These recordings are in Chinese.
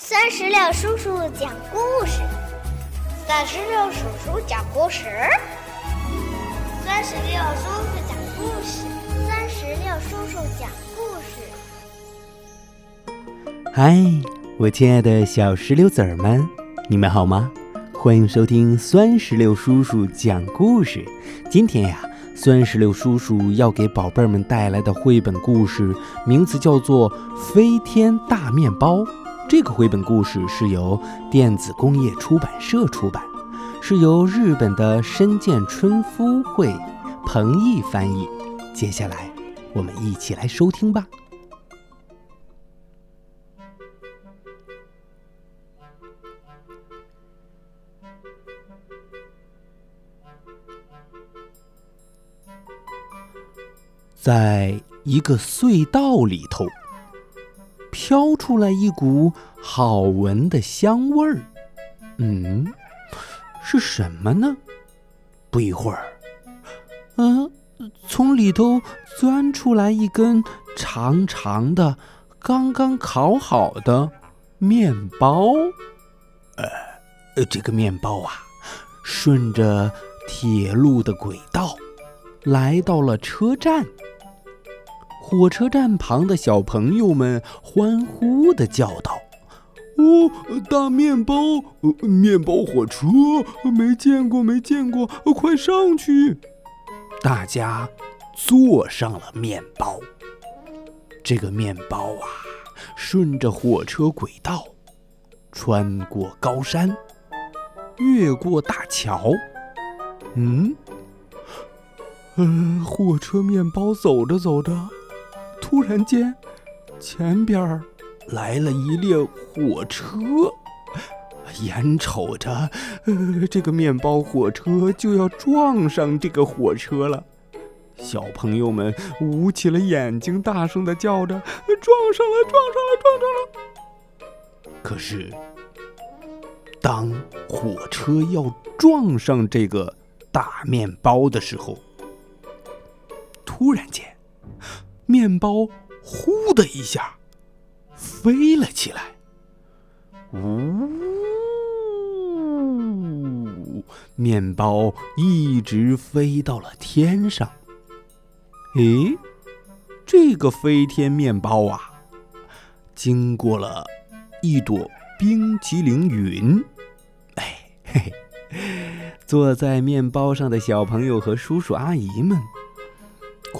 三十六叔叔讲故事，三十六叔叔讲故事，三十六叔叔讲故事，三十六叔叔讲故事。嗨，我亲爱的小石榴籽儿们，你们好吗？欢迎收听酸石榴叔叔讲故事。今天呀，酸石榴叔叔要给宝贝们带来的绘本故事名字叫做《飞天大面包》。这个绘本故事是由电子工业出版社出版，是由日本的深见春夫绘，彭毅翻译。接下来，我们一起来收听吧。在一个隧道里头。飘出来一股好闻的香味儿，嗯，是什么呢？不一会儿，嗯，从里头钻出来一根长长的、刚刚烤好的面包。呃，这个面包啊，顺着铁路的轨道来到了车站。火车站旁的小朋友们欢呼的叫道：“哦，大面包，面包火车，没见过，没见过，快上去！”大家坐上了面包。这个面包啊，顺着火车轨道，穿过高山，越过大桥。嗯，嗯，火车面包走着走着。突然间，前边来了一列火车，眼瞅着，呃，这个面包火车就要撞上这个火车了。小朋友们捂起了眼睛，大声的叫着：“撞上了，撞上了，撞上了！”可是，当火车要撞上这个大面包的时候，突然间。面包呼的一下飞了起来，呜！面包一直飞到了天上。咦，这个飞天面包啊，经过了一朵冰淇淋云。哎嘿嘿，坐在面包上的小朋友和叔叔阿姨们。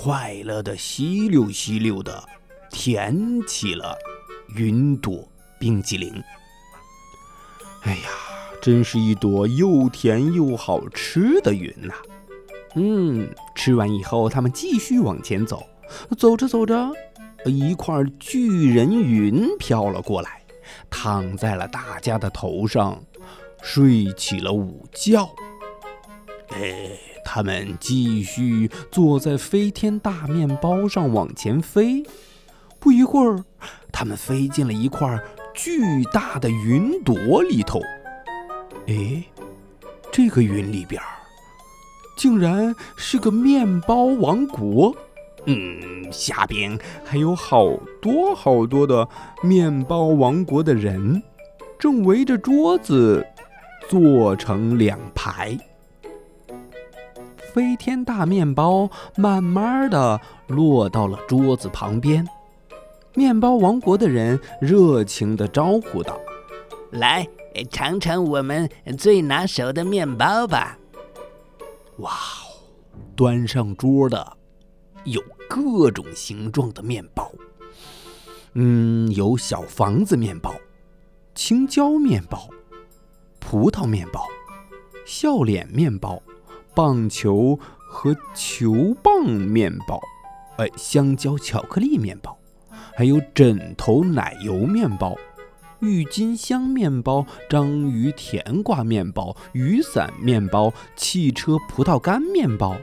快乐的吸溜吸溜的舔起了云朵冰激凌。哎呀，真是一朵又甜又好吃的云呐！嗯，吃完以后，他们继续往前走。走着走着，一块巨人云飘了过来，躺在了大家的头上，睡起了午觉。哎。他们继续坐在飞天大面包上往前飞，不一会儿，他们飞进了一块巨大的云朵里头。哎，这个云里边竟然是个面包王国。嗯，下边还有好多好多的面包王国的人，正围着桌子坐成两排。飞天大面包慢慢的落到了桌子旁边，面包王国的人热情的招呼道：“来尝尝我们最拿手的面包吧！”哇哦，端上桌的有各种形状的面包，嗯，有小房子面包、青椒面包、葡萄面包、笑脸面包。棒球和球棒面包，哎，香蕉巧克力面包，还有枕头奶油面包、郁金香面包、章鱼甜瓜面包、雨伞面包、汽车葡萄干面包，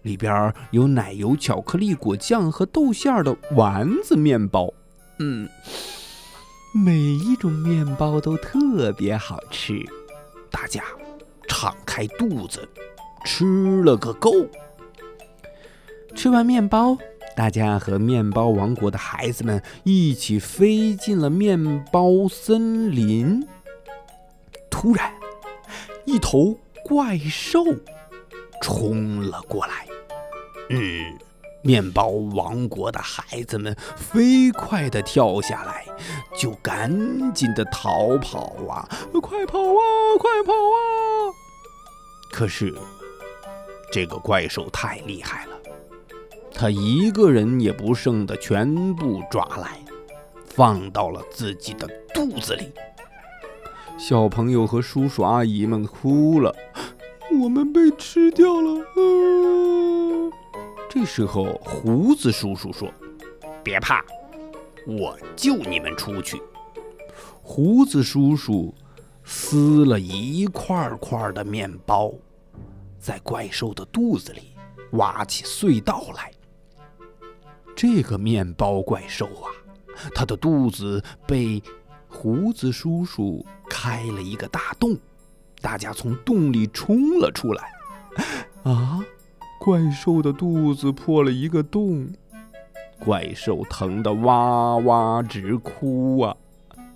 里边有奶油巧克力果酱和豆馅儿的丸子面包。嗯，每一种面包都特别好吃，大家敞开肚子。吃了个够。吃完面包，大家和面包王国的孩子们一起飞进了面包森林。突然，一头怪兽冲了过来。嗯，面包王国的孩子们飞快地跳下来，就赶紧的逃跑啊！快跑啊！快跑啊！可是，这个怪兽太厉害了，他一个人也不剩的全部抓来，放到了自己的肚子里。小朋友和叔叔阿姨们哭了，我们被吃掉了。这时候，胡子叔叔说：“别怕，我救你们出去。”胡子叔叔撕了一块块的面包，在怪兽的肚子里挖起隧道来。这个面包怪兽啊，它的肚子被胡子叔叔。开了一个大洞，大家从洞里冲了出来。啊！怪兽的肚子破了一个洞，怪兽疼得哇哇直哭啊！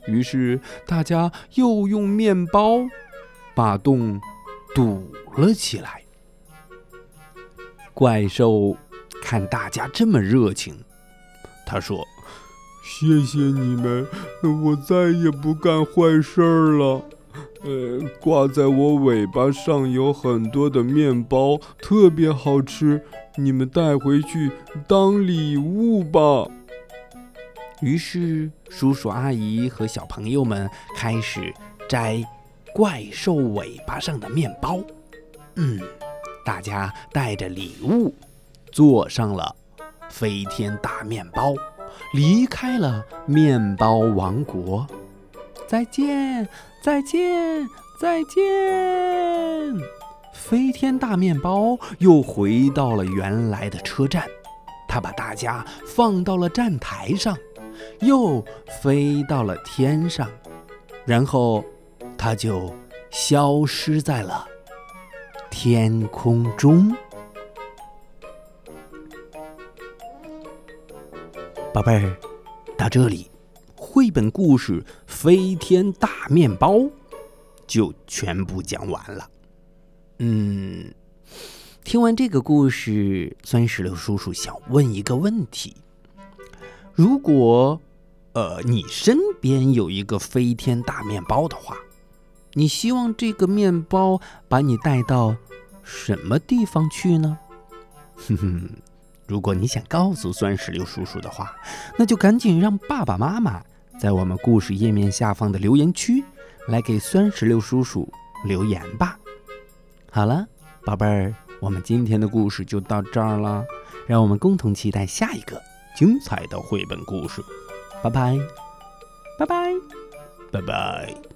于是大家又用面包把洞堵了起来。怪兽看大家这么热情，他说。谢谢你们，我再也不干坏事了。呃，挂在我尾巴上有很多的面包，特别好吃，你们带回去当礼物吧。于是，叔叔阿姨和小朋友们开始摘怪兽尾巴上的面包。嗯，大家带着礼物，坐上了飞天大面包。离开了面包王国，再见，再见，再见！飞天大面包又回到了原来的车站，他把大家放到了站台上，又飞到了天上，然后他就消失在了天空中。宝贝儿，到这里，绘本故事《飞天大面包》就全部讲完了。嗯，听完这个故事，酸石榴叔叔想问一个问题：如果呃你身边有一个飞天大面包的话，你希望这个面包把你带到什么地方去呢？哼哼。如果你想告诉酸石榴叔叔的话，那就赶紧让爸爸妈妈在我们故事页面下方的留言区来给酸石榴叔叔留言吧。好了，宝贝儿，我们今天的故事就到这儿了，让我们共同期待下一个精彩的绘本故事。拜拜，拜拜，拜拜。